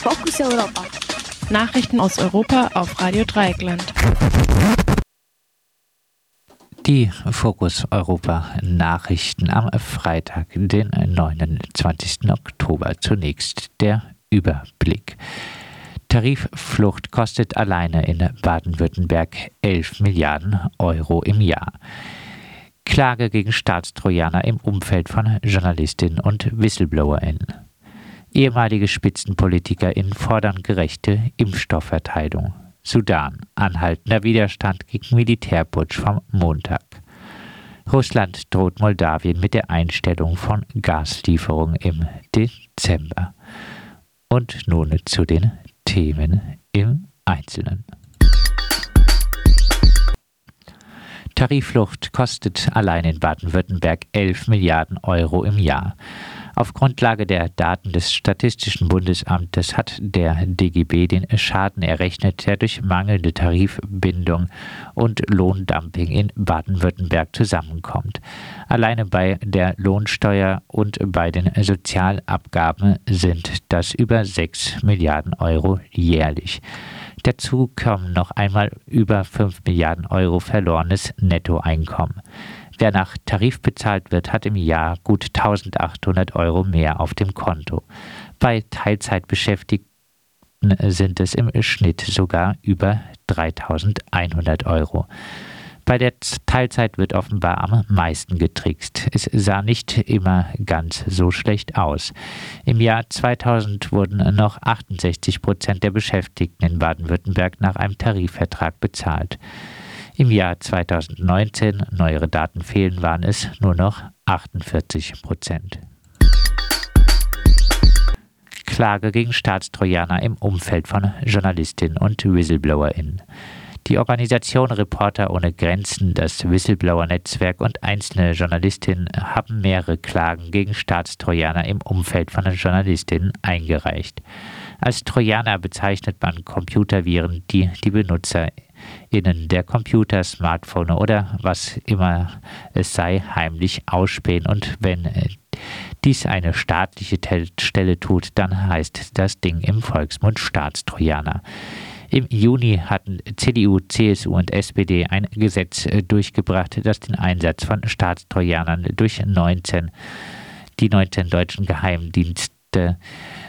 Fokus Europa. Nachrichten aus Europa auf Radio Dreieckland. Die Fokus Europa Nachrichten am Freitag, den 29. Oktober. Zunächst der Überblick. Tarifflucht kostet alleine in Baden-Württemberg 11 Milliarden Euro im Jahr. Klage gegen Staatstrojaner im Umfeld von Journalistinnen und WhistleblowerInnen. Ehemalige SpitzenpolitikerInnen fordern gerechte Impfstoffverteilung. Sudan. Anhaltender Widerstand gegen Militärputsch vom Montag. Russland droht Moldawien mit der Einstellung von Gaslieferungen im Dezember. Und nun zu den Themen im Einzelnen. Tarifflucht kostet allein in Baden-Württemberg 11 Milliarden Euro im Jahr. Auf Grundlage der Daten des Statistischen Bundesamtes hat der DGB den Schaden errechnet, der durch mangelnde Tarifbindung und Lohndumping in Baden-Württemberg zusammenkommt. Alleine bei der Lohnsteuer und bei den Sozialabgaben sind das über 6 Milliarden Euro jährlich. Dazu kommen noch einmal über 5 Milliarden Euro verlorenes Nettoeinkommen. Wer nach Tarif bezahlt wird, hat im Jahr gut 1800 Euro mehr auf dem Konto. Bei Teilzeitbeschäftigten sind es im Schnitt sogar über 3100 Euro. Bei der Teilzeit wird offenbar am meisten getrickst. Es sah nicht immer ganz so schlecht aus. Im Jahr 2000 wurden noch 68 Prozent der Beschäftigten in Baden-Württemberg nach einem Tarifvertrag bezahlt. Im Jahr 2019, neuere Daten fehlen, waren es nur noch 48 Prozent. Klage gegen Staatstrojaner im Umfeld von Journalistinnen und WhistleblowerInnen. Die Organisation Reporter ohne Grenzen, das Whistleblower-Netzwerk und einzelne Journalistinnen haben mehrere Klagen gegen Staatstrojaner im Umfeld von Journalistinnen eingereicht. Als Trojaner bezeichnet man Computerviren, die die Benutzer innen der Computer, Smartphone oder was immer es sei, heimlich ausspähen. Und wenn äh, dies eine staatliche Stelle tut, dann heißt das Ding im Volksmund Staatstrojaner. Im Juni hatten CDU, CSU und SPD ein Gesetz äh, durchgebracht, das den Einsatz von Staatstrojanern durch 19, die 19 deutschen Geheimdienste,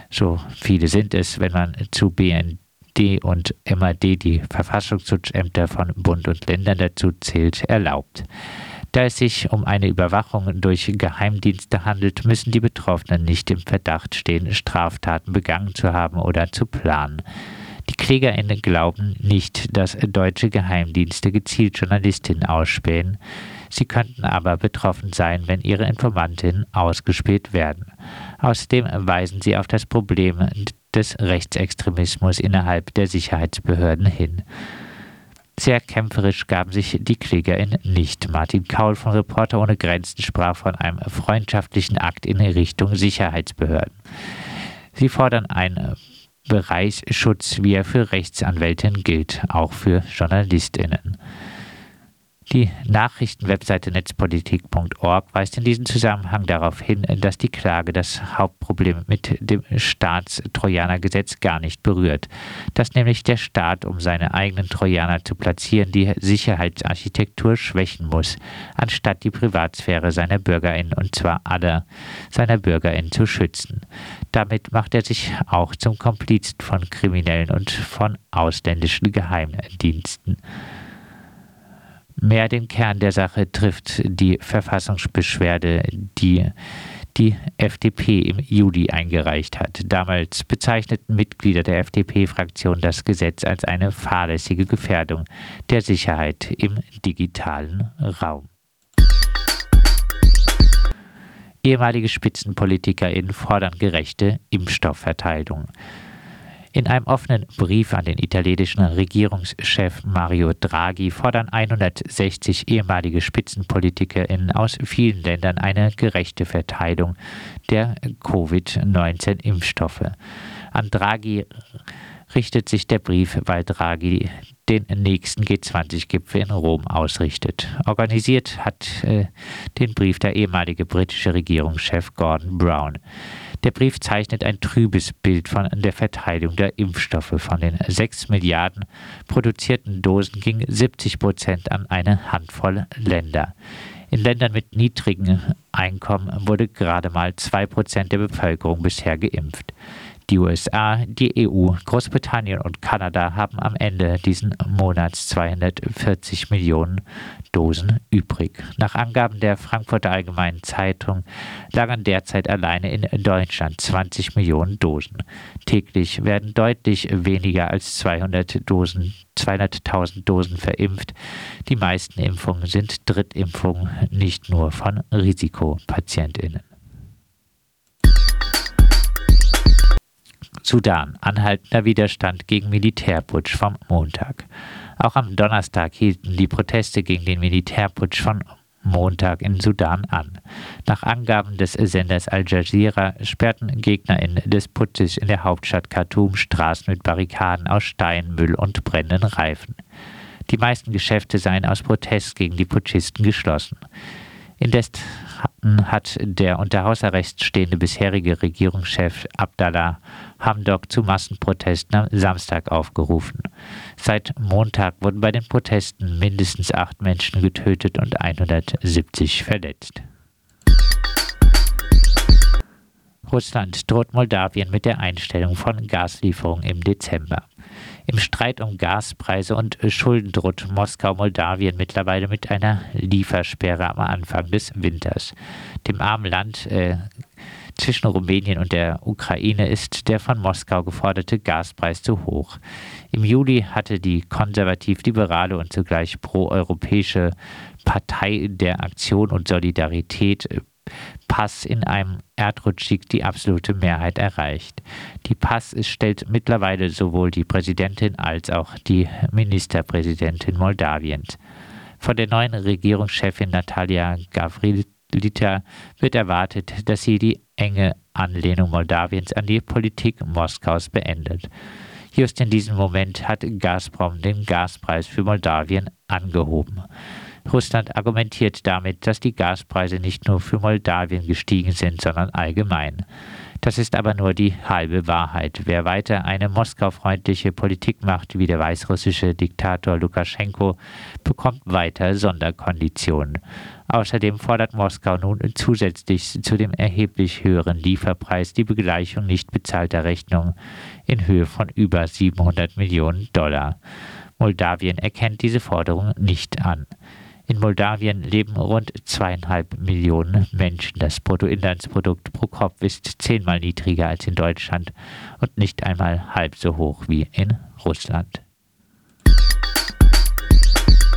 so viele sind es, wenn man zu BND Und MAD die Verfassungsschutzämter von Bund und Ländern dazu zählt, erlaubt. Da es sich um eine Überwachung durch Geheimdienste handelt, müssen die Betroffenen nicht im Verdacht stehen, Straftaten begangen zu haben oder zu planen. Die KlägerInnen glauben nicht, dass deutsche Geheimdienste gezielt Journalistinnen ausspähen. Sie könnten aber betroffen sein, wenn ihre Informantinnen ausgespäht werden. Außerdem weisen sie auf das Problem des Rechtsextremismus innerhalb der Sicherheitsbehörden hin. Sehr kämpferisch gaben sich die KlägerInnen nicht. Martin Kaul von Reporter ohne Grenzen sprach von einem freundschaftlichen Akt in Richtung Sicherheitsbehörden. Sie fordern einen Bereichsschutz, wie er für Rechtsanwältinnen gilt, auch für JournalistInnen. Die Nachrichtenwebseite netzpolitik.org weist in diesem Zusammenhang darauf hin, dass die Klage das Hauptproblem mit dem Staatstrojanergesetz gar nicht berührt, dass nämlich der Staat, um seine eigenen Trojaner zu platzieren, die Sicherheitsarchitektur schwächen muss, anstatt die Privatsphäre seiner Bürgerinnen und zwar aller seiner Bürgerinnen zu schützen. Damit macht er sich auch zum Komplizen von Kriminellen und von ausländischen Geheimdiensten. Mehr den Kern der Sache trifft die Verfassungsbeschwerde, die die FDP im Juli eingereicht hat. Damals bezeichneten Mitglieder der FDP-Fraktion das Gesetz als eine fahrlässige Gefährdung der Sicherheit im digitalen Raum. Ehemalige SpitzenpolitikerInnen fordern gerechte Impfstoffverteilung. In einem offenen Brief an den italienischen Regierungschef Mario Draghi fordern 160 ehemalige SpitzenpolitikerInnen aus vielen Ländern eine gerechte Verteilung der Covid-19-Impfstoffe. An Draghi richtet sich der Brief, weil Draghi den nächsten G20-Gipfel in Rom ausrichtet. Organisiert hat äh, den Brief der ehemalige britische Regierungschef Gordon Brown. Der Brief zeichnet ein trübes Bild von der Verteilung der Impfstoffe. Von den 6 Milliarden produzierten Dosen ging 70 Prozent an eine Handvoll Länder. In Ländern mit niedrigen Einkommen wurde gerade mal 2 Prozent der Bevölkerung bisher geimpft. Die USA, die EU, Großbritannien und Kanada haben am Ende diesen Monats 240 Millionen Dosen übrig. Nach Angaben der Frankfurter Allgemeinen Zeitung lagern derzeit alleine in Deutschland 20 Millionen Dosen. Täglich werden deutlich weniger als 200 Dosen 200.000 Dosen verimpft. Die meisten Impfungen sind Drittimpfungen, nicht nur von Risikopatientinnen. Sudan. Anhaltender Widerstand gegen Militärputsch vom Montag. Auch am Donnerstag hielten die Proteste gegen den Militärputsch von Montag in Sudan an. Nach Angaben des Senders Al Jazeera sperrten GegnerInnen des Putsches in der Hauptstadt Khartoum Straßen mit Barrikaden aus Stein, Müll und brennenden Reifen. Die meisten Geschäfte seien aus Protest gegen die Putschisten geschlossen. Indes hat der unter Hausarrest stehende bisherige Regierungschef Abdallah Hamdok zu Massenprotesten am Samstag aufgerufen. Seit Montag wurden bei den Protesten mindestens acht Menschen getötet und 170 verletzt. Russland droht Moldawien mit der Einstellung von Gaslieferungen im Dezember. Im Streit um Gaspreise und Schulden droht Moskau Moldawien mittlerweile mit einer Liefersperre am Anfang des Winters. Dem armen Land äh, zwischen Rumänien und der Ukraine ist der von Moskau geforderte Gaspreis zu hoch. Im Juli hatte die konservativ-liberale und zugleich proeuropäische Partei der Aktion und Solidarität Pass in einem Erdrutschsieg die absolute Mehrheit erreicht. Die Pass stellt mittlerweile sowohl die Präsidentin als auch die Ministerpräsidentin Moldawiens. Von der neuen Regierungschefin Natalia Gavrilita wird erwartet, dass sie die enge Anlehnung Moldawiens an die Politik Moskaus beendet. Just in diesem Moment hat Gazprom den Gaspreis für Moldawien angehoben. Russland argumentiert damit, dass die Gaspreise nicht nur für Moldawien gestiegen sind, sondern allgemein. Das ist aber nur die halbe Wahrheit. Wer weiter eine moskaufreundliche Politik macht, wie der weißrussische Diktator Lukaschenko, bekommt weiter Sonderkonditionen. Außerdem fordert Moskau nun zusätzlich zu dem erheblich höheren Lieferpreis die Begleichung nicht bezahlter Rechnungen in Höhe von über 700 Millionen Dollar. Moldawien erkennt diese Forderung nicht an. In Moldawien leben rund zweieinhalb Millionen Menschen. Das Bruttoinlandsprodukt pro Kopf ist zehnmal niedriger als in Deutschland und nicht einmal halb so hoch wie in Russland.